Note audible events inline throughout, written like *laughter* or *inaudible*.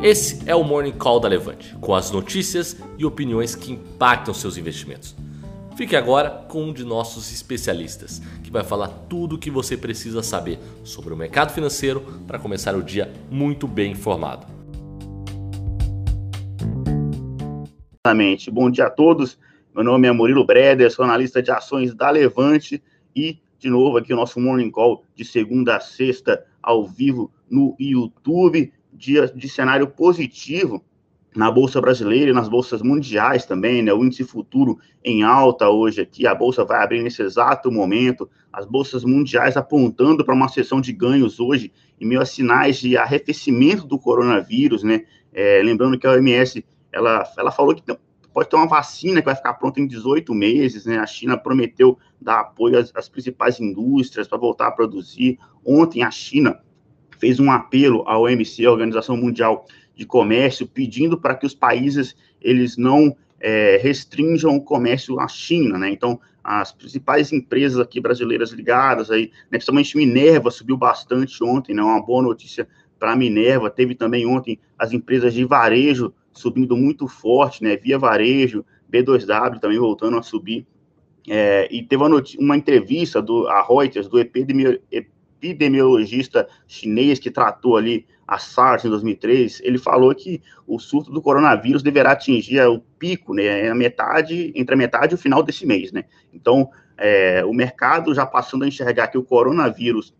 Esse é o Morning Call da Levante, com as notícias e opiniões que impactam seus investimentos. Fique agora com um de nossos especialistas, que vai falar tudo o que você precisa saber sobre o mercado financeiro para começar o dia muito bem informado. Bom dia a todos. Meu nome é Murilo Breder, sou analista de ações da Levante e, de novo, aqui o nosso Morning Call de segunda a sexta ao vivo no YouTube dia de cenário positivo na bolsa brasileira e nas bolsas mundiais também, né? O índice futuro em alta hoje aqui, a bolsa vai abrir nesse exato momento, as bolsas mundiais apontando para uma sessão de ganhos hoje, em meio a sinais de arrefecimento do coronavírus, né? É, lembrando que a OMS ela, ela falou que pode ter uma vacina que vai ficar pronta em 18 meses, né? A China prometeu dar apoio às, às principais indústrias para voltar a produzir. Ontem a China fez um apelo à OMC, a Organização Mundial de Comércio, pedindo para que os países eles não é, restringam o comércio à China, né? Então, as principais empresas aqui brasileiras ligadas aí, né, principalmente Minerva subiu bastante ontem, né? Uma boa notícia para Minerva. Teve também ontem as empresas de varejo subindo muito forte, né? Via Varejo, B2W também voltando a subir. É, e teve uma, uma entrevista do a Reuters, do epidemi, epidemiologista chinês que tratou ali a SARS em 2003, ele falou que o surto do coronavírus deverá atingir o pico, né, a metade, entre a metade e o final desse mês, né? Então, é, o mercado já passando a enxergar que o coronavírus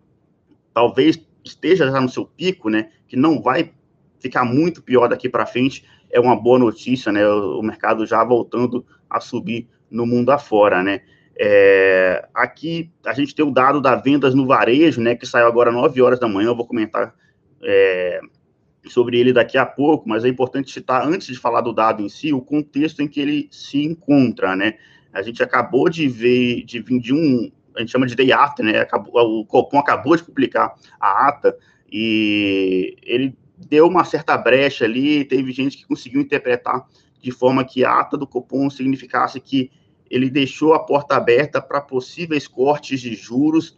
talvez esteja já no seu pico, né, que não vai ficar muito pior daqui para frente, é uma boa notícia, né? O mercado já voltando a subir no mundo afora, né? É, aqui a gente tem o dado da vendas no varejo, né, que saiu agora às 9 horas da manhã, eu vou comentar é, sobre ele daqui a pouco, mas é importante citar, antes de falar do dado em si, o contexto em que ele se encontra, né, a gente acabou de ver, de vir de um, a gente chama de day after, né, acabou, o Copom acabou de publicar a ata, e ele deu uma certa brecha ali, teve gente que conseguiu interpretar de forma que a ata do Copom significasse que ele deixou a porta aberta para possíveis cortes de juros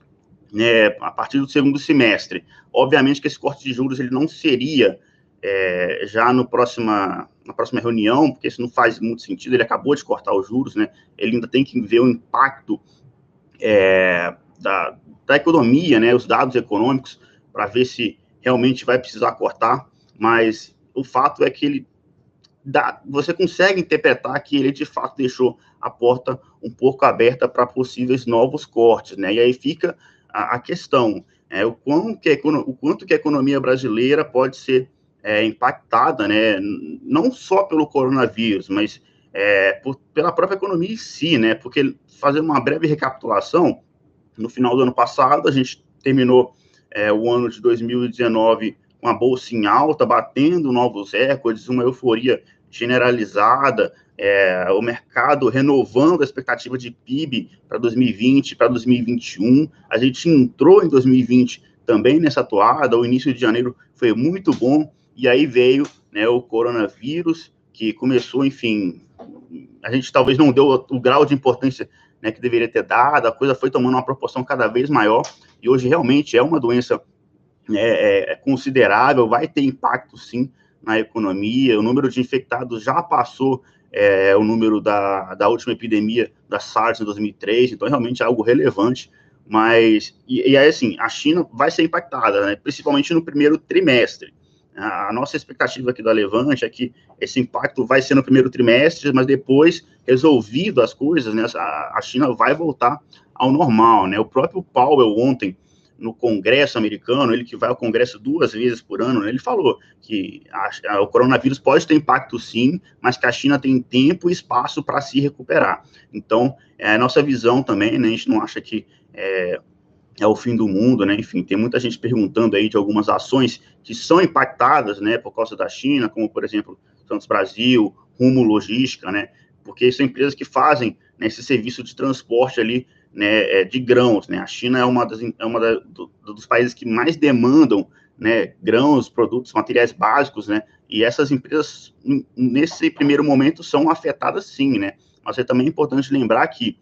né, a partir do segundo semestre. Obviamente que esse corte de juros ele não seria é, já no próxima, na próxima reunião, porque isso não faz muito sentido, ele acabou de cortar os juros, né, ele ainda tem que ver o impacto é, da, da economia, né, os dados econômicos, para ver se realmente vai precisar cortar, mas o fato é que ele dá, você consegue interpretar que ele de fato deixou a porta um pouco aberta para possíveis novos cortes, né? E aí fica a, a questão, é, o, que o quanto que a economia brasileira pode ser é, impactada, né? Não só pelo coronavírus, mas é, por, pela própria economia em si, né? Porque fazer uma breve recapitulação, no final do ano passado a gente terminou é, o ano de 2019 com a bolsa em alta, batendo novos recordes, uma euforia generalizada, é, o mercado renovando a expectativa de PIB para 2020, para 2021. A gente entrou em 2020 também nessa toada, o início de janeiro foi muito bom, e aí veio né, o coronavírus, que começou, enfim, a gente talvez não deu o, grau de importância né, que deveria ter dado, a coisa foi tomando uma proporção cada vez maior, e hoje realmente é uma doença é, é considerável, vai ter impacto sim na economia, o número de infectados já passou é, o número da, da última epidemia da SARS em 2003, então realmente é algo relevante, mas, e, e aí assim, a China vai ser impactada, né, principalmente no primeiro trimestre, a nossa expectativa aqui da Levante é que esse impacto vai ser no primeiro trimestre, mas depois, resolvido as coisas, né, a China vai voltar ao normal, né? O próprio Powell ontem no Congresso americano, ele que vai ao Congresso duas vezes por ano, né, ele falou que a, a, o coronavírus pode ter impacto sim, mas que a China tem tempo e espaço para se recuperar. Então, é a nossa visão também, né, a gente não acha que é, é o fim do mundo, né, enfim, tem muita gente perguntando aí de algumas ações que são impactadas, né, por causa da China, como, por exemplo, Santos Brasil, Rumo Logística, né, porque são empresas que fazem né, esse serviço de transporte ali né, é, de grãos. Né? A China é uma, das, é uma da, do, dos países que mais demandam né, grãos, produtos, materiais básicos, né? E essas empresas, nesse primeiro momento, são afetadas sim, né? Mas é também importante lembrar que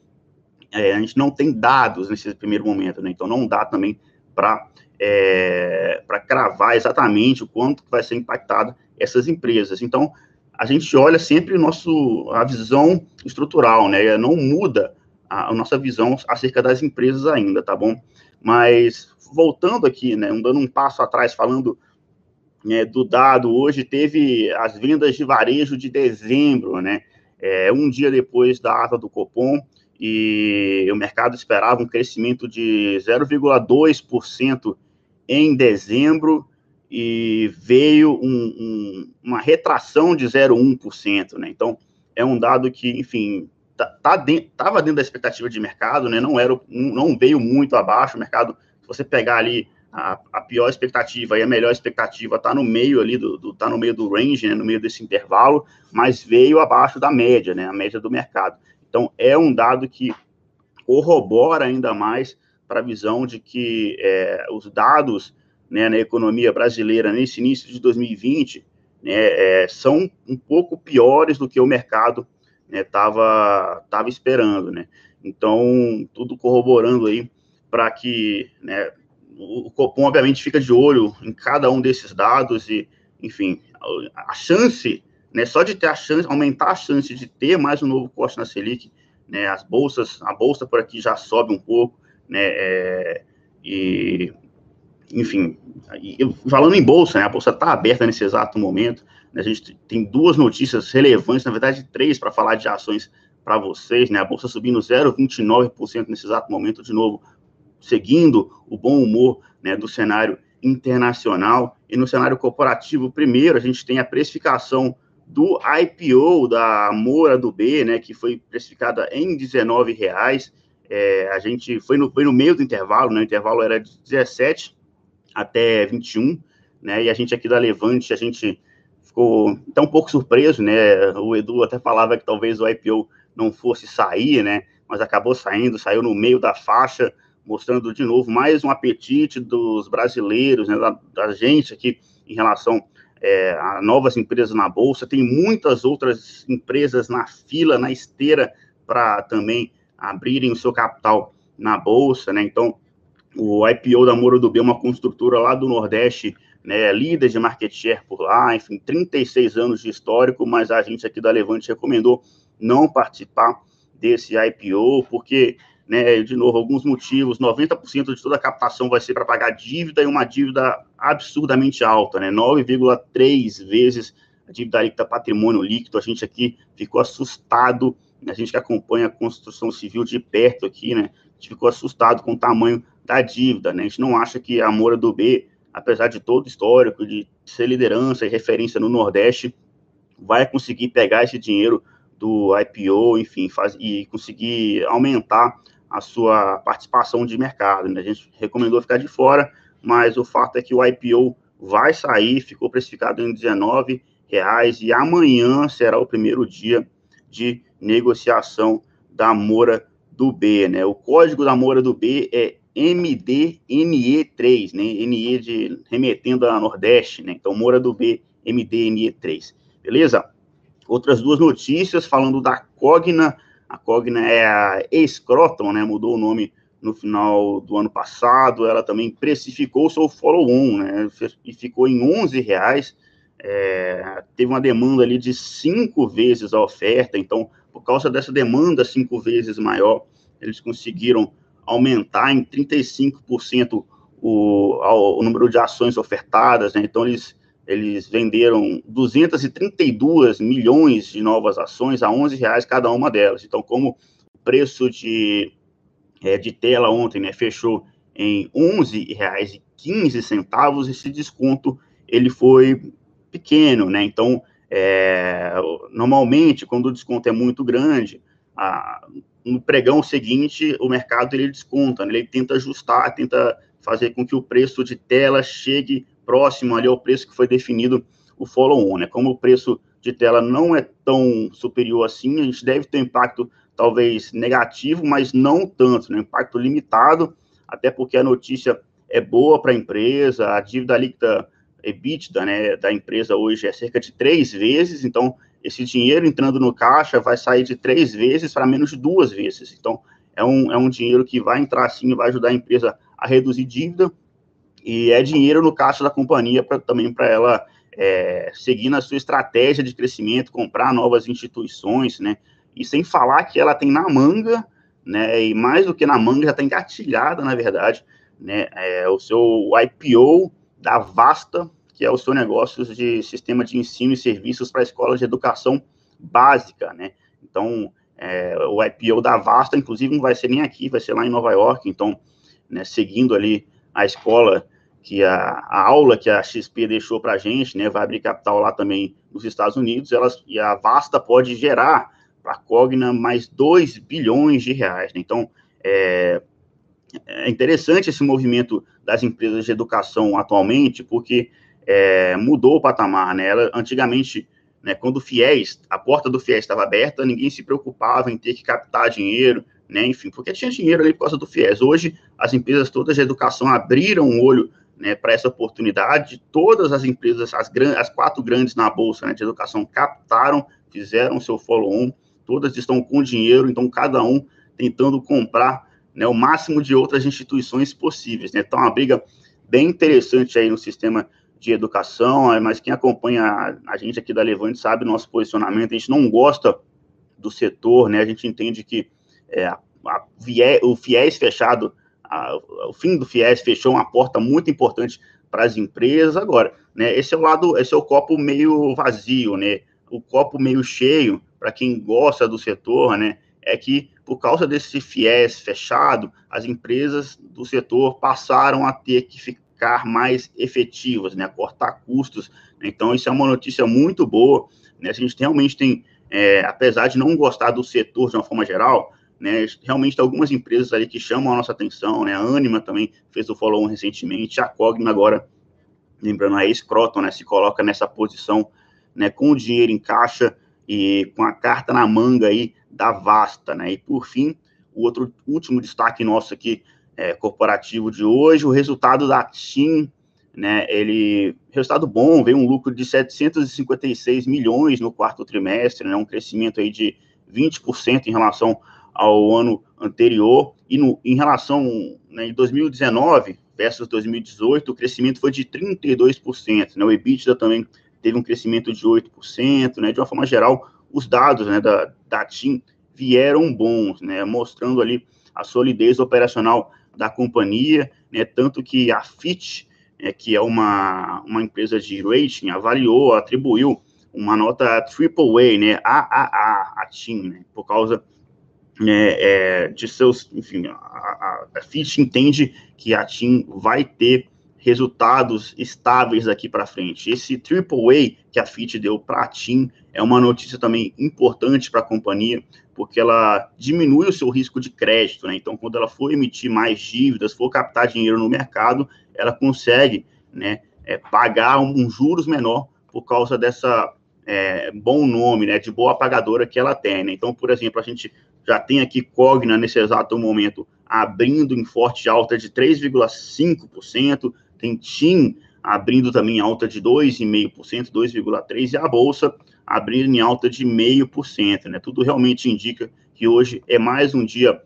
é, a gente não tem dados nesse primeiro momento, né? Então não dá também para é, para cravar exatamente o quanto vai ser impactada essas empresas. Então, a gente olha sempre nosso, a visão estrutural, né? Não muda a, nossa visão acerca das empresas ainda, tá bom? Mas voltando aqui, né, dando um passo atrás, falando né, do dado, hoje teve as vendas de varejo de dezembro, né? É, um dia depois da ata do Copom, e o mercado esperava um crescimento de 0,2% em dezembro, e veio um, um, uma retração de 0,1%, né? Então, é um dado que, enfim, tá, tá dentro, dentro da expectativa de mercado, né? Não, era, não veio muito abaixo, o mercado, se você pegar ali a, a pior expectativa e a melhor expectativa está no meio ali, do, do, tá no meio do range, né? No meio desse intervalo, mas veio abaixo da média, né? A média do mercado. Então, é um dado que corrobora ainda mais para a visão de que é, os dados né, na economia brasileira nesse início de 2020 né, é, são um pouco piores do que o mercado né, tava esperando, né? Então, tudo corroborando aí para que né, o Copom, obviamente, fica de olho em cada um desses dados e, enfim, a chance, né, só de ter a chance, aumentar a chance de ter mais um novo corte na Selic, né, as bolsas, a bolsa por aqui já sobe um pouco, né, é, e enfim, eu, falando em bolsa, né, a bolsa está aberta nesse exato momento. A gente tem duas notícias relevantes, na verdade, três para falar de ações para vocês. Né, a bolsa subindo 0,29% nesse exato momento, de novo, seguindo o bom humor né, do cenário internacional. E no cenário corporativo, primeiro, a gente tem a precificação do IPO da Moura do B, né, que foi precificada em R$19,00. É, a gente foi no, foi no meio do intervalo, né, o intervalo era de 17 até 21, né? E a gente aqui da Levante, a gente ficou até um pouco surpreso, né? O Edu até falava que talvez o IPO não fosse sair, né? Mas acabou saindo, saiu no meio da faixa, mostrando de novo mais um apetite dos brasileiros, né? Da, da gente aqui em relação é, a novas empresas na bolsa. Tem muitas outras empresas na fila, na esteira, para também abrirem o seu capital na bolsa, né? Então, o IPO da Moro do B, uma construtora lá do Nordeste, né, líder de market share por lá, enfim, 36 anos de histórico, mas a gente aqui da Levante recomendou não participar desse IPO, porque, né, de novo, alguns motivos, 90% de toda a captação vai ser para pagar dívida e uma dívida absurdamente alta, né, 9,3 vezes a dívida líquida patrimônio líquido, a gente aqui ficou assustado, a gente que acompanha a construção civil de perto aqui, né, a gente ficou assustado com o tamanho da dívida, né? A gente não acha que a Moura do B, apesar de todo o histórico, de ser liderança e referência no Nordeste, vai conseguir pegar esse dinheiro do IPO, enfim, faz, e conseguir aumentar a sua participação de mercado. Né? A gente recomendou ficar de fora, mas o fato é que o IPO vai sair, ficou precificado em 19,00 reais e amanhã será o primeiro dia de negociação da Moura do B, né? O código da Moura do B é MDNE3, né? NE de remetendo a Nordeste, né? Então, Moura do B, MDNE3. Beleza? Outras duas notícias falando da Cogna. A Cogna é a Escroton, né? Mudou o nome no final do ano passado. Ela também precificou o seu follow-on, né? E ficou em 11 reais. É, teve uma demanda ali de cinco vezes a oferta. Então, por causa dessa demanda cinco vezes maior, eles conseguiram aumentar em 35% o, o número de ações ofertadas, né? então eles, eles venderam 232 milhões de novas ações a 11 reais cada uma delas. Então, como o preço de, é, de tela ontem né, fechou em 11 reais e 15 centavos, esse desconto ele foi pequeno, né? Então, é, normalmente, quando o desconto é muito grande, a, no pregão seguinte, o mercado ele desconta, né? ele tenta ajustar, tenta fazer com que o preço de tela chegue próximo ali ao preço que foi definido o follow-on, né? Como o preço de tela não é tão superior assim, a gente deve ter um impacto talvez negativo, mas não tanto, né? Impacto limitado, até porque a notícia é boa para a empresa, a dívida líquida EBITDA, né, da empresa hoje é cerca de três vezes, então esse dinheiro entrando no caixa vai sair de três vezes para menos de duas vezes. Então, é um, é um dinheiro que vai entrar sim, vai ajudar a empresa a reduzir dívida, e é dinheiro no caixa da companhia pra, também para ela é, seguindo a sua estratégia de crescimento, comprar novas instituições, né? E sem falar que ela tem na manga, né? E mais do que na manga, já está engatilhada, na verdade, né? É, o seu IPO da Vasta, que é o seu negócio de sistema de ensino e serviços para escolas de educação básica, né? Então, é, o IPO da Vasta, inclusive, não vai ser nem aqui, vai ser lá em Nova York. Então, né, seguindo ali a escola que a, a, aula que a XP deixou para a gente, né, vai abrir capital lá também nos Estados Unidos, elas, e a Vasta pode gerar para a Cogna mais 2 bilhões de reais. Né? Então, é, é, interessante esse movimento das empresas de educação atualmente, porque é, mudou o patamar, né? Ela, antigamente, né, quando o FIES, a porta do FIES estava aberta, ninguém se preocupava em ter que captar dinheiro, né, enfim, porque tinha dinheiro ali por causa do FIES. Hoje, as empresas todas de educação abriram o olho né, para essa oportunidade. Todas as empresas, as, as quatro grandes na bolsa né, de educação, captaram, fizeram seu follow-on, todas estão com dinheiro, então cada um tentando comprar né, o máximo de outras instituições possíveis. Né? Então, uma briga bem interessante aí no sistema de educação, mas quem acompanha a gente aqui da Levante sabe nosso posicionamento, a gente não gosta do setor, né? A gente entende que é, a, a, o FIES fechado a, o fim do FIES fechou uma porta muito importante para as empresas. Agora, né, esse é o lado, esse é o copo meio vazio, né? O copo meio cheio, para quem gosta do setor, né? É que por causa desse FIES fechado, as empresas do setor passaram a ter que ficar mais efetivas, né? Cortar custos. Então, isso é uma notícia muito boa. Né? A gente realmente tem, é, apesar de não gostar do setor de uma forma geral, né? Realmente tem algumas empresas ali que chamam a nossa atenção, né? A Anima também fez o follow-on recentemente, a Cogna agora, lembrando a Scroton, né? Se coloca nessa posição, né? Com o dinheiro em caixa e com a carta na manga aí da Vasta, né? E por fim, o outro último destaque nosso aqui, é, corporativo de hoje, o resultado da TIM, né? Ele, resultado bom, veio um lucro de 756 milhões no quarto trimestre, né? Um crescimento aí de 20% em relação ao ano anterior. E no, em relação né, em 2019 versus 2018, o crescimento foi de 32%. Né, o EBITDA também teve um crescimento de 8%. Né, de uma forma geral, os dados né, da, da TIM vieram bons, né, mostrando ali a solidez operacional da companhia, né, tanto que a Fitch, né, que é uma, uma empresa de rating, avaliou, atribuiu uma nota AAA, né, AAA, a TIM, né, por causa é, é, de seus, enfim, a, a, a Fitch entende que a TIM vai ter resultados estáveis daqui para frente. Esse AAA que a Fitch deu para a TIM é uma notícia também importante para a companhia, porque ela diminui o seu risco de crédito, né? Então, quando ela for emitir mais dívidas, for captar dinheiro no mercado, ela consegue, né, é, pagar um, um juros menor por causa dessa é, bom nome, né, de boa pagadora que ela tem. Né? Então, por exemplo, a gente já tem aqui Cogna nesse exato momento abrindo em forte alta de 3,5%, tem TIM abrindo também alta de 2,5%, 2,3%, e a Bolsa abrindo em alta de 0,5%, né? Tudo realmente indica que hoje é mais um dia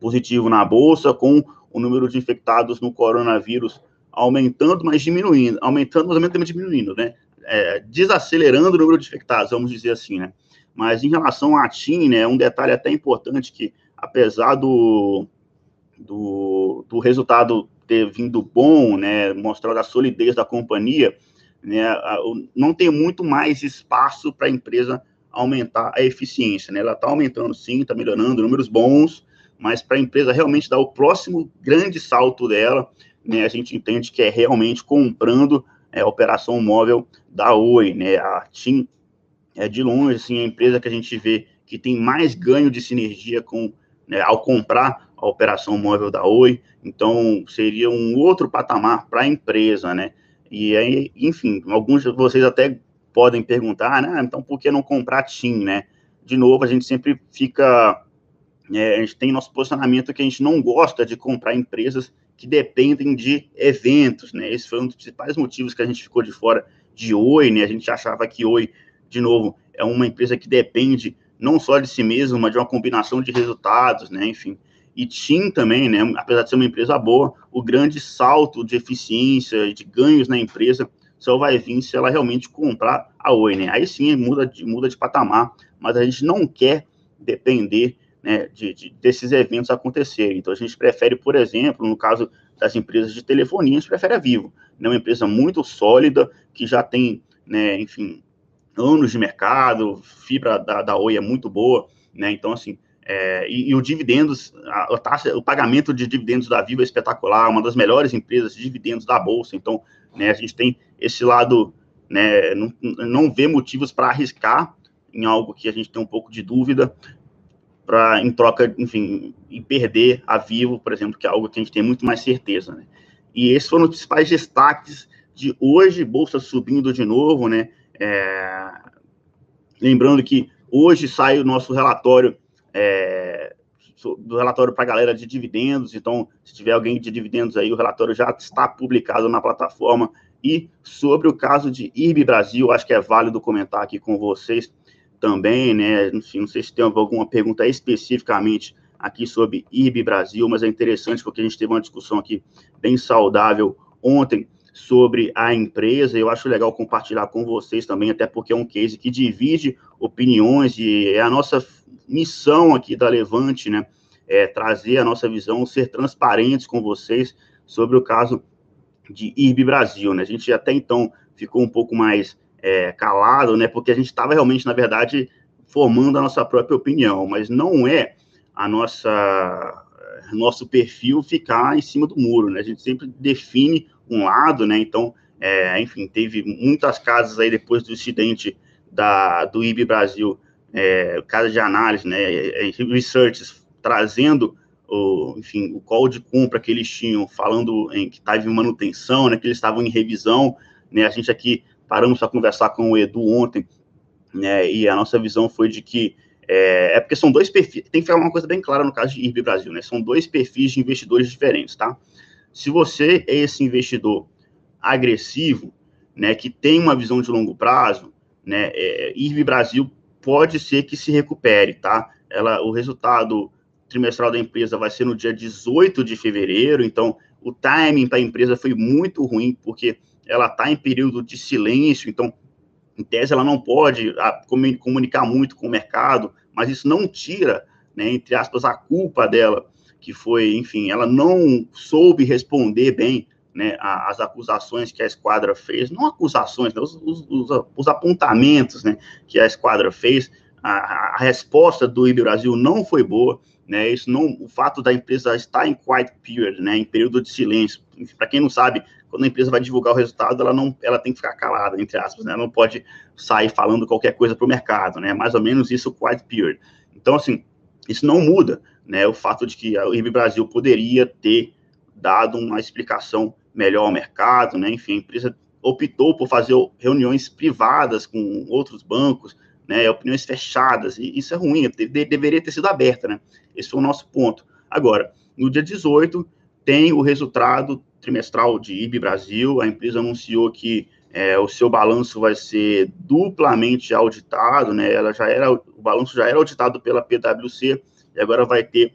positivo na Bolsa, com o número de infectados no coronavírus aumentando, mas diminuindo, aumentando, mas também diminuindo, né? é, desacelerando o número de infectados, vamos dizer assim, né? Mas em relação à TIM, né, um detalhe até importante que, apesar do, do, do resultado ter vindo bom, né, mostrar a solidez da companhia, né, não tem muito mais espaço para a empresa aumentar a eficiência, né? Ela está aumentando sim, está melhorando, números bons, mas para a empresa realmente dar o próximo grande salto dela, né, a gente entende que é realmente comprando é, operação móvel da Oi, né? A TIM é de longe assim a empresa que a gente vê que tem mais ganho de sinergia com né, ao comprar a operação móvel da Oi, então seria um outro patamar para a empresa, né? E aí, enfim, alguns de vocês até podem perguntar, né? Então por que não comprar TIM, né? De novo, a gente sempre fica é, a gente tem nosso posicionamento que a gente não gosta de comprar empresas que dependem de eventos, né? Esse foi um dos principais motivos que a gente ficou de fora de Oi, né? A gente achava que Oi, de novo, é uma empresa que depende não só de si mesma, mas de uma combinação de resultados, né? Enfim. E TIM também, né? Apesar de ser uma empresa boa, o grande salto de eficiência, de ganhos na empresa só vai vir se ela realmente comprar a Oi, né? Aí sim muda de, muda de patamar, mas a gente não quer depender né, de, de, desses eventos acontecerem. Então a gente prefere, por exemplo, no caso das empresas de telefonia, a gente prefere a Vivo, né, uma empresa muito sólida, que já tem, né, enfim, anos de mercado, fibra da, da Oi é muito boa, né, então assim, é, e, e o dividendos, a, a, taxa, o pagamento de dividendos da Vivo é espetacular, uma das melhores empresas de dividendos da Bolsa. Então, né, a gente tem esse lado, né, não, não vê motivos para arriscar em algo que a gente tem um pouco de dúvida, para em troca, enfim, e perder a Vivo, por exemplo, que é algo que a gente tem muito mais certeza. Né? E esses foram os principais destaques de hoje, Bolsa subindo de novo, né? É, lembrando que hoje sai o nosso relatório é, do relatório para a galera de dividendos. Então, se tiver alguém de dividendos aí, o relatório já está publicado na plataforma. E sobre o caso de IRB Brasil, acho que é válido comentar aqui com vocês também, né? Enfim, não sei se tem alguma pergunta especificamente aqui sobre IRB Brasil, mas é interessante porque a gente teve uma discussão aqui bem saudável ontem sobre a empresa. Eu acho legal compartilhar com vocês também, até porque é um case que divide opiniões e é a nossa missão aqui da Levante, né? É trazer a nossa visão, ser transparentes com vocês sobre o caso de IRB Brasil, né? A gente até então ficou um pouco mais é, calado, né? Porque a gente estava realmente, na verdade, formando a nossa própria opinião, mas não é a nossa nosso perfil ficar em cima do muro, né? A gente sempre define um lado, né? Então, é, enfim, teve muitas casas aí depois do incidente da, do IB Brasil é, casa de análise, né, é, é, research trazendo o, enfim, o call de compra que eles tinham, falando em que estava em manutenção, né, que eles estavam em revisão, né, a gente aqui paramos para conversar com o Edu ontem, né, e a nossa visão foi de que é, é, porque são dois perfis, tem que ficar uma coisa bem clara no caso de IRB Brasil, né, são dois perfis de investidores diferentes, tá? Se você é esse investidor agressivo, né, que tem uma visão de longo prazo, né, é, IRB Brasil pode ser que se recupere, tá? Ela, o resultado trimestral da empresa vai ser no dia 18 de fevereiro, então o timing para a empresa foi muito ruim, porque ela está em período de silêncio, então, em tese, ela não pode ah, comunicar muito com o mercado, mas isso não tira, né, entre aspas, a culpa dela, que foi, enfim, ela não soube responder bem né, as acusações que a esquadra fez, não acusações, né, os, os, os, apontamentos né, que a esquadra fez, a, a resposta do Brasil não foi boa, né, isso não, o fato da empresa estar em quiet period, né, em período de silêncio, para quem não sabe, quando a empresa vai divulgar o resultado, ela não, ela tem que ficar calada, entre aspas, né, não pode sair falando qualquer coisa para o mercado, né, mais ou menos isso, quiet period. Então, assim, isso não muda, né, o fato de que o IB Brasil poderia ter dado uma explicação melhor ao mercado, né? Enfim, a empresa optou por fazer reuniões privadas com outros bancos, né? Opiniões fechadas, e isso é ruim, deveria ter sido aberta, né? Esse foi o nosso ponto. Agora, no dia 18, tem o resultado trimestral de IB Brasil, a empresa anunciou que é, o seu balanço vai ser duplamente auditado, né? Ela já era, o balanço já era auditado pela PwC, e agora vai ter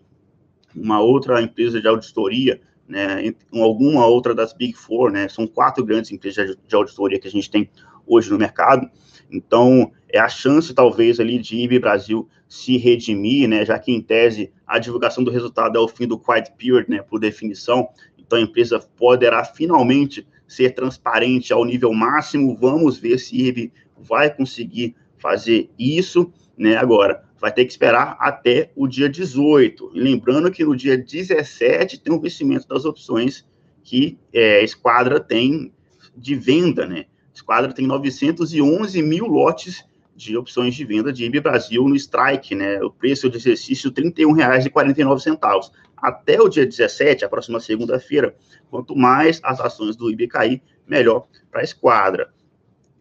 uma outra empresa de auditoria né, alguma outra das Big Four, né, são quatro grandes empresas de auditoria que a gente tem hoje no mercado, então é a chance, talvez, ali de IB Brasil se redimir, né, já que, em tese, a divulgação do resultado é o fim do quiet period, né, por definição, então a empresa poderá finalmente ser transparente ao nível máximo, vamos ver se IB vai conseguir fazer isso, né, agora, vai ter que esperar até o dia 18. E lembrando que no dia 17 tem o vencimento das opções que é, a Esquadra tem de venda, né? A Esquadra tem 911 mil lotes de opções de venda de IB Brasil no strike, né? O preço de exercício R$ 31,49. Até o dia 17, a próxima segunda-feira, quanto mais as ações do IB melhor para a Esquadra.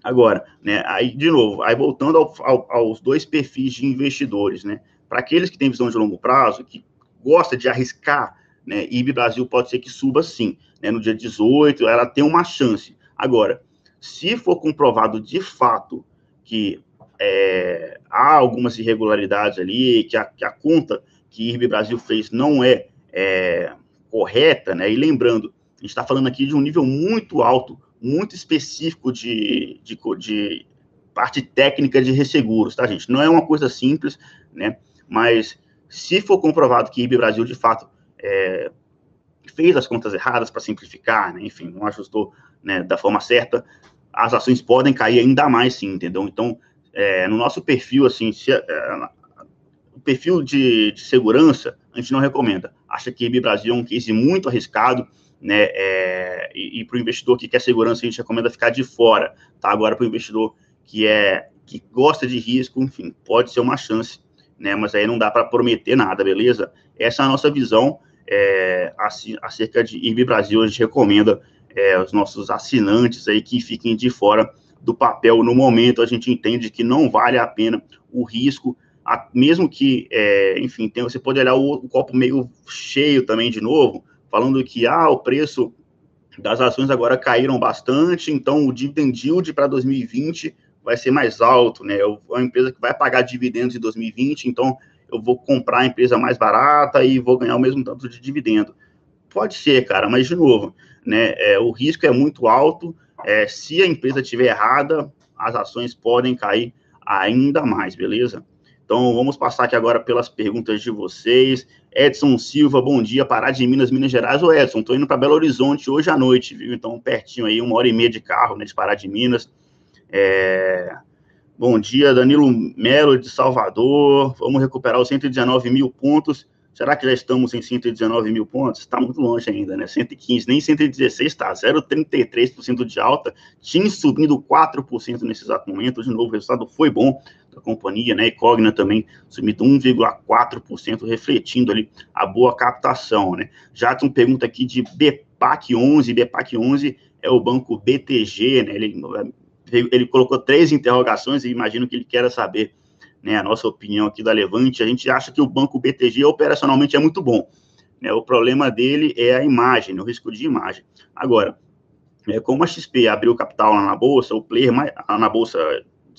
Agora, né, aí, de novo, aí voltando ao, ao, aos dois perfis de investidores, né, para aqueles que têm visão de longo prazo, que gosta de arriscar, né, IB Brasil pode ser que suba sim, né, no dia 18, ela tem uma chance. Agora, se for comprovado de fato que é, há algumas irregularidades ali, que a, que a conta que IRB Brasil fez não é, é correta, né, e lembrando, a gente está falando aqui de um nível muito alto muito específico de, de, de parte técnica de resseguros, tá, gente? Não é uma coisa simples, né? Mas se for comprovado que IB Brasil, de fato, é, fez as contas erradas para simplificar, né? enfim, não ajustou né, da forma certa, as ações podem cair ainda mais, sim, entendeu? Então, é, no nosso perfil, assim, se, é, o perfil de, de, segurança, a gente não recomenda. Acha que IB Brasil é um case muito arriscado, né? É, e, e para o investidor que quer segurança, a gente recomenda ficar de fora, tá? Agora, para o investidor que é que gosta de risco, enfim, pode ser uma chance, né? Mas aí não dá para prometer nada, beleza? Essa é a nossa visão é, acerca de IB Brasil. A gente recomenda é, os nossos assinantes aí que fiquem de fora do papel no momento. A gente entende que não vale a pena o risco, a, mesmo que, é, enfim, tem, você pode olhar o, o copo meio cheio também de novo, falando que ah, o preço das ações agora caíram bastante, então o dividend yield para 2020 vai ser mais alto, né? É uma empresa que vai pagar dividendos em 2020, então eu vou comprar a empresa mais barata e vou ganhar o mesmo tanto de dividendo. Pode ser, cara, mas de novo, né? É, o risco é muito alto. É, se a empresa estiver errada, as ações podem cair ainda mais, beleza? Então vamos passar aqui agora pelas perguntas de vocês. Edson Silva, bom dia, Pará de Minas, Minas Gerais. Ô Edson, tô indo para Belo Horizonte hoje à noite, viu? Então pertinho aí, uma hora e meia de carro, né, de Pará de Minas. É... Bom dia, Danilo Melo de Salvador. Vamos recuperar os 119 mil pontos. Será que já estamos em 119 mil pontos? Está muito longe ainda, né? 115, nem 116 está, 0,33% de alta. Tinha subindo 4% nesse exato momento. De novo, o resultado foi bom da companhia, né? E Cogna também subindo 1,4%, refletindo ali a boa captação, né? Já tem uma pergunta aqui de BPAC 11. BPAC 11 é o banco BTG, né? Ele ele colocou três interrogações e imagino que ele queira saber né, a nossa opinião aqui da Levante. A gente acha que o banco BTG operacionalmente é muito bom. Né, o problema dele é a imagem, né, o risco de imagem. Agora, é, como a XP abriu capital lá na bolsa, o player mais, na bolsa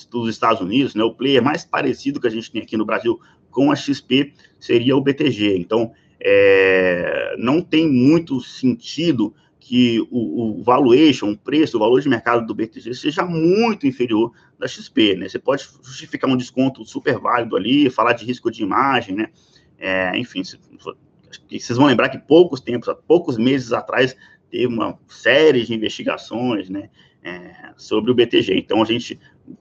dos Estados Unidos, né, o player mais parecido que a gente tem aqui no Brasil com a XP seria o BTG. Então, é, não tem muito sentido que o, o, valuation, o preço, o valor de mercado do BTG seja muito inferior da XP, né? Você pode justificar um desconto super válido ali, falar de risco de imagem, né? É, enfim, vocês vão lembrar que poucos tempos, poucos meses atrás, teve uma série de investigações, né? É, sobre o BTG. Então, a gente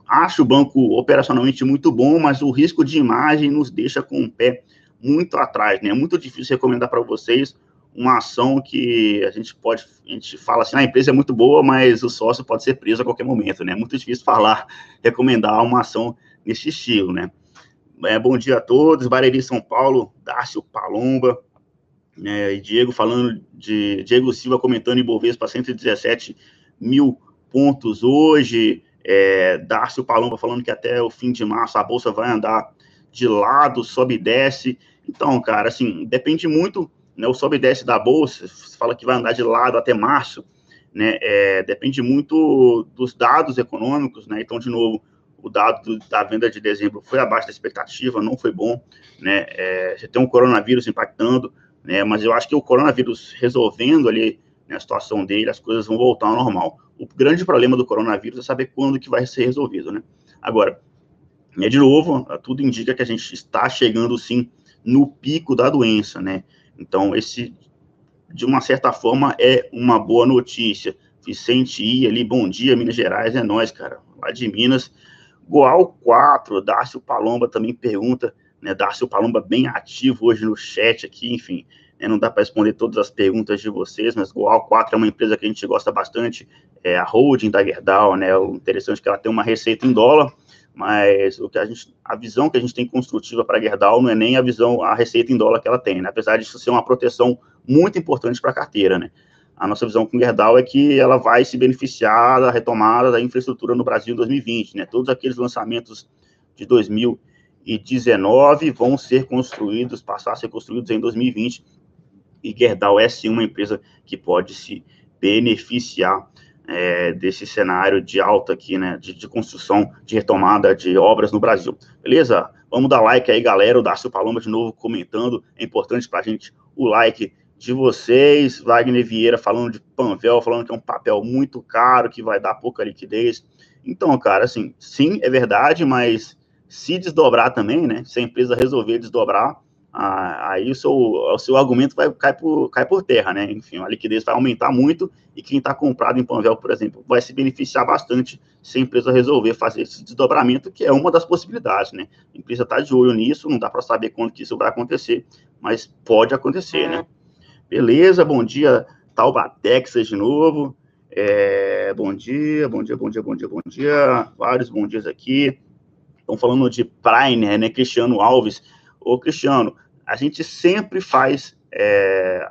acha o banco operacionalmente muito bom, mas o risco de imagem nos deixa com o pé muito atrás, né? É muito difícil recomendar para vocês uma ação que a gente pode, a gente fala assim, ah, a empresa é muito boa, mas o sócio pode ser preso a qualquer momento, né? É muito difícil falar, *laughs* recomendar uma ação nesse estilo, né? É, bom dia a todos, Bareri São Paulo, Dácio Palomba, né, e Diego falando de, Diego Silva comentando em Bovespa 117 mil pontos hoje, é, Dácio Palomba falando que até o fim de março a Bolsa vai andar de lado, sobe e desce, então, cara, assim, depende muito né, o sobe e desce da bolsa, você fala que vai andar de lado até março, né, é, depende muito dos dados econômicos, né, então, de novo, o dado do, da venda de dezembro foi abaixo da expectativa, não foi bom, né, é, você tem um coronavírus impactando, né, mas eu acho que o coronavírus resolvendo ali né, a situação dele, as coisas vão voltar ao normal. O grande problema do coronavírus é saber quando que vai ser resolvido, né. Agora, é, de novo, tudo indica que a gente está chegando, sim, no pico da doença, né, então, esse, de uma certa forma, é uma boa notícia. Vicente I ali, bom dia, Minas Gerais, é nós, cara, lá de Minas. Goal 4, Dácio Palomba também pergunta, né, Dácio Palomba bem ativo hoje no chat aqui, enfim, né, não dá para responder todas as perguntas de vocês, mas Goal 4 é uma empresa que a gente gosta bastante, é a holding da Gerdau, né, o interessante é que ela tem uma receita em dólar, mas o que a gente, a visão que a gente tem construtiva para a Gerdau não é nem a visão, a receita em dólar que ela tem, né? apesar disso ser uma proteção muito importante para a carteira, né? A nossa visão com Gerdau é que ela vai se beneficiar da retomada da infraestrutura no Brasil em 2020, né? Todos aqueles lançamentos de 2019 vão ser construídos, passar a ser construídos em 2020, e Gerdau é sim uma empresa que pode se beneficiar é, desse cenário de alta aqui, né, de, de, construção, de retomada de obras no Brasil. Beleza? Vamos dar like aí, galera. O Darcio Paloma de novo comentando. É importante para a gente o like de vocês, Wagner Vieira falando de Panvel, falando que é um papel muito caro, que vai dar pouca liquidez. Então, cara, assim, sim, é verdade, mas se desdobrar também, né? Se a empresa resolver desdobrar, ah, aí o seu, o seu argumento vai cair por, cai por terra, né? Enfim, a liquidez vai aumentar muito e quem está comprado em Panvel, por exemplo, vai se beneficiar bastante se a empresa resolver fazer esse desdobramento, que é uma das possibilidades, né? A empresa está de olho nisso, não dá para saber quando que isso vai acontecer, mas pode acontecer, né? Beleza, bom dia, Taubatex de novo. É, bom dia, bom dia, bom dia, bom dia, bom dia. Vários bons dias aqui. Estão falando de Prime, né? Cristiano Alves. Ô, Cristiano, a gente sempre faz é,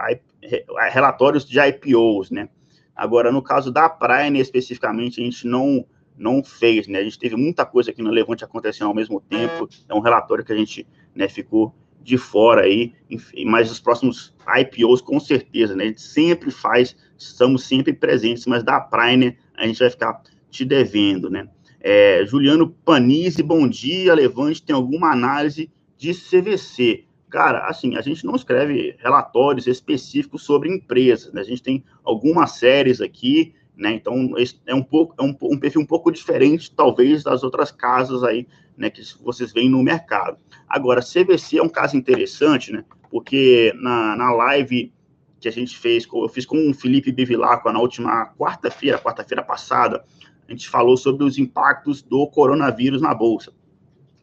relatórios de IPOs, né? Agora, no caso da Prime especificamente, a gente não, não fez, né? A gente teve muita coisa aqui no Levante acontecendo ao mesmo tempo. É um relatório que a gente né, ficou de fora aí, enfim, mas os próximos IPOs, com certeza, né? A gente sempre faz, estamos sempre presentes, mas da Prime a gente vai ficar te devendo, né? É, Juliano Panizzi, bom dia, Levante, tem alguma análise de CVC? Cara, assim, a gente não escreve relatórios específicos sobre empresas, né? A gente tem algumas séries aqui, né? Então, é um pouco, é um, um perfil um pouco diferente, talvez, das outras casas aí, né, que vocês veem no mercado. Agora, CVC é um caso interessante, né? Porque na, na live que a gente fez, eu fiz com o Felipe Bevilacqua na última quarta-feira, quarta-feira passada, a gente falou sobre os impactos do coronavírus na Bolsa.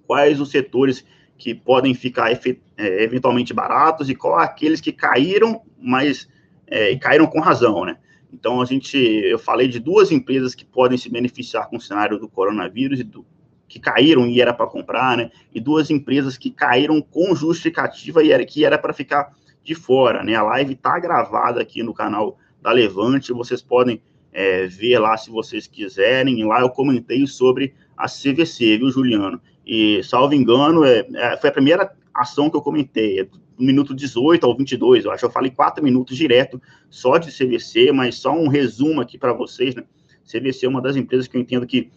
Quais os setores que podem ficar é, eventualmente baratos e qual aqueles que caíram, mas é, caíram com razão, né? Então a gente, eu falei de duas empresas que podem se beneficiar com o cenário do coronavírus e do, que caíram e era para comprar, né? E duas empresas que caíram com justificativa e era que era para ficar de fora, né? A live está gravada aqui no canal da Levante, vocês podem é, ver lá se vocês quiserem. Lá eu comentei sobre a CVC, viu, Juliano? E, salvo engano, é, é, foi a primeira ação que eu comentei, é minuto 18 ao 22, eu acho eu falei quatro minutos direto só de CVC, mas só um resumo aqui para vocês, né? CVC é uma das empresas que eu entendo que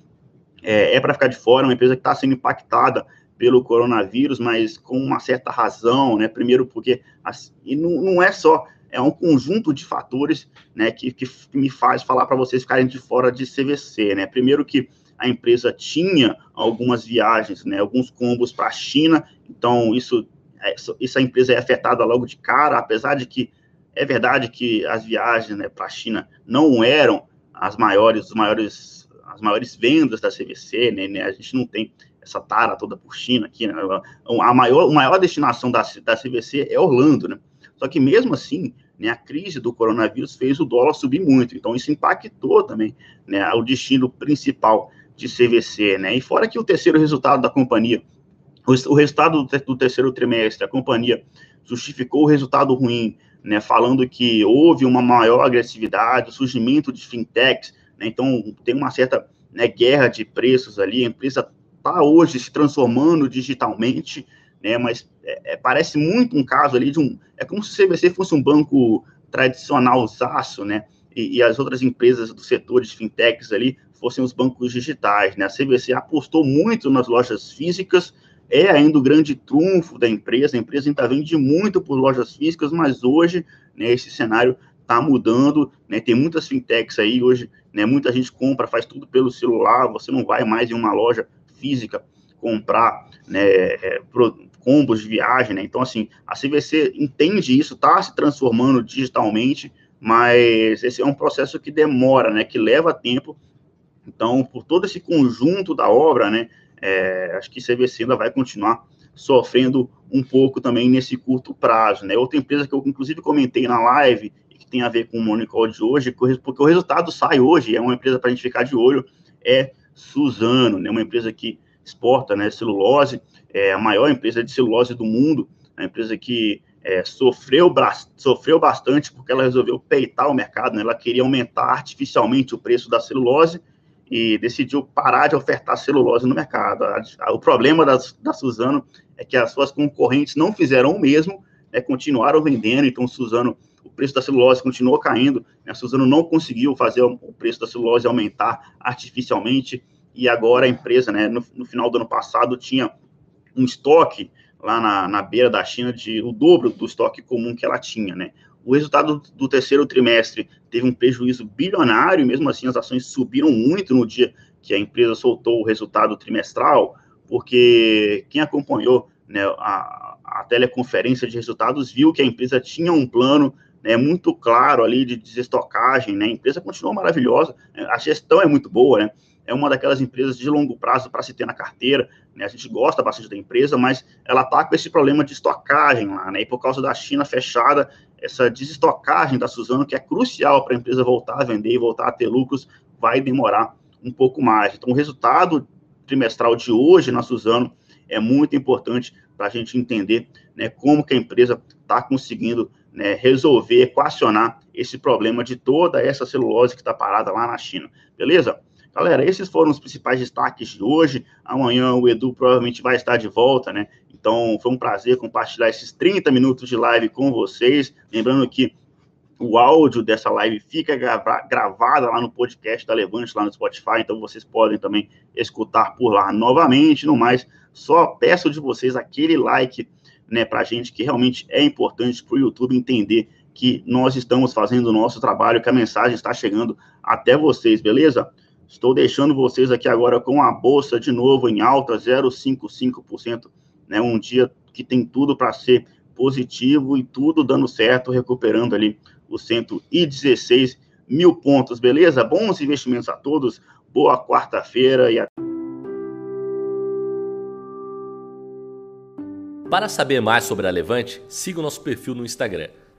é, é para ficar de fora, uma empresa que está sendo impactada pelo coronavírus, mas com uma certa razão, né? Primeiro porque, assim, e não, não é só, é um conjunto de fatores, né, que, que me faz falar para vocês ficarem de fora de CVC, né? Primeiro que a empresa tinha algumas viagens, né, alguns combos para a China, então isso, é, isso a empresa é afetada logo de cara, apesar de que é verdade que as viagens né, para a China não eram as maiores, os maiores, as maiores vendas da CVC, né, né, a gente não tem essa tara toda por China aqui, né, a maior, a maior destinação da, da CVC é Orlando, né, só que mesmo assim, né, a crise do coronavírus fez o dólar subir muito, então isso impactou também né, o destino principal de CVC, né? E fora que o terceiro resultado da companhia, o, resultado do, terceiro trimestre, a companhia justificou o resultado ruim, né? Falando que houve uma maior agressividade, o surgimento de fintechs, né? Então tem uma certa né, guerra de preços ali, a empresa está hoje se transformando digitalmente, né? Mas é, é, parece muito um caso ali de um, é como se o CVC fosse um banco tradicional, zaço, né? E, e, as outras empresas do setor de fintechs ali fossem os bancos digitais. Né? A CVC apostou muito nas lojas físicas, é ainda o grande trunfo da empresa. A empresa ainda vende muito por lojas físicas, mas hoje né, esse cenário está mudando. Né? Tem muitas fintechs aí hoje, né, muita gente compra, faz tudo pelo celular. Você não vai mais em uma loja física comprar né, é, combos de viagem. Né? Então, assim, a CVC entende isso, está se transformando digitalmente, mas esse é um processo que demora, né, que leva tempo então, por todo esse conjunto da obra, né, é, acho que CVC ainda vai continuar sofrendo um pouco também nesse curto prazo, né? Outra empresa que eu, inclusive, comentei na live, e que tem a ver com o Morning Call de hoje, porque o resultado sai hoje, é uma empresa para a gente ficar de olho, é Suzano, né? Uma empresa que exporta né, celulose, é a maior empresa de celulose do mundo, a empresa que é, sofreu, sofreu bastante porque ela resolveu peitar o mercado, né? ela queria aumentar artificialmente o preço da celulose, e decidiu parar de ofertar celulose no mercado. O problema da, Suzano é que as suas concorrentes não fizeram o mesmo, né, continuaram vendendo, então Suzano, o preço da celulose continuou caindo, né, a Suzano não conseguiu fazer o preço da celulose aumentar artificialmente, e agora a empresa, né, no, no final do ano passado, tinha um estoque lá na, na beira da China de o dobro do estoque comum que ela tinha, né? O resultado do terceiro trimestre teve um prejuízo bilionário, mesmo assim as ações subiram muito no dia que a empresa soltou o resultado trimestral, porque quem acompanhou né, a, a teleconferência de resultados viu que a empresa tinha um plano né, muito claro ali de desestocagem, né? A empresa continua maravilhosa, a gestão é muito boa, né? É uma daquelas empresas de longo prazo para se ter na carteira, né? A gente gosta bastante da empresa, mas ela está com esse problema de estocagem lá, né? E por causa da China fechada, essa desestocagem da Suzano, que é crucial para a empresa voltar a vender e voltar a ter lucros, vai demorar um pouco mais. Então, o resultado trimestral de hoje na Suzano é muito importante para a gente entender né, como que a empresa está conseguindo né, resolver, equacionar esse problema de toda essa celulose que está parada lá na China. Beleza? Galera, esses foram os principais destaques de hoje. Amanhã o Edu provavelmente vai estar de volta, né? Então, foi um prazer compartilhar esses 30 minutos de live com vocês. Lembrando que o áudio dessa live fica gravado lá no podcast da Levante, lá no Spotify, então vocês podem também escutar por lá novamente. No mais, só peço de vocês aquele like né, para a gente, que realmente é importante para o YouTube entender que nós estamos fazendo o nosso trabalho, que a mensagem está chegando até vocês, beleza? Estou deixando vocês aqui agora com a bolsa de novo em alta, 0,55%, né? Um dia que tem tudo para ser positivo e tudo dando certo, recuperando ali os 116 mil pontos, beleza? Bons investimentos a todos, boa quarta-feira e até. Para saber mais sobre a Levante, siga o nosso perfil no Instagram,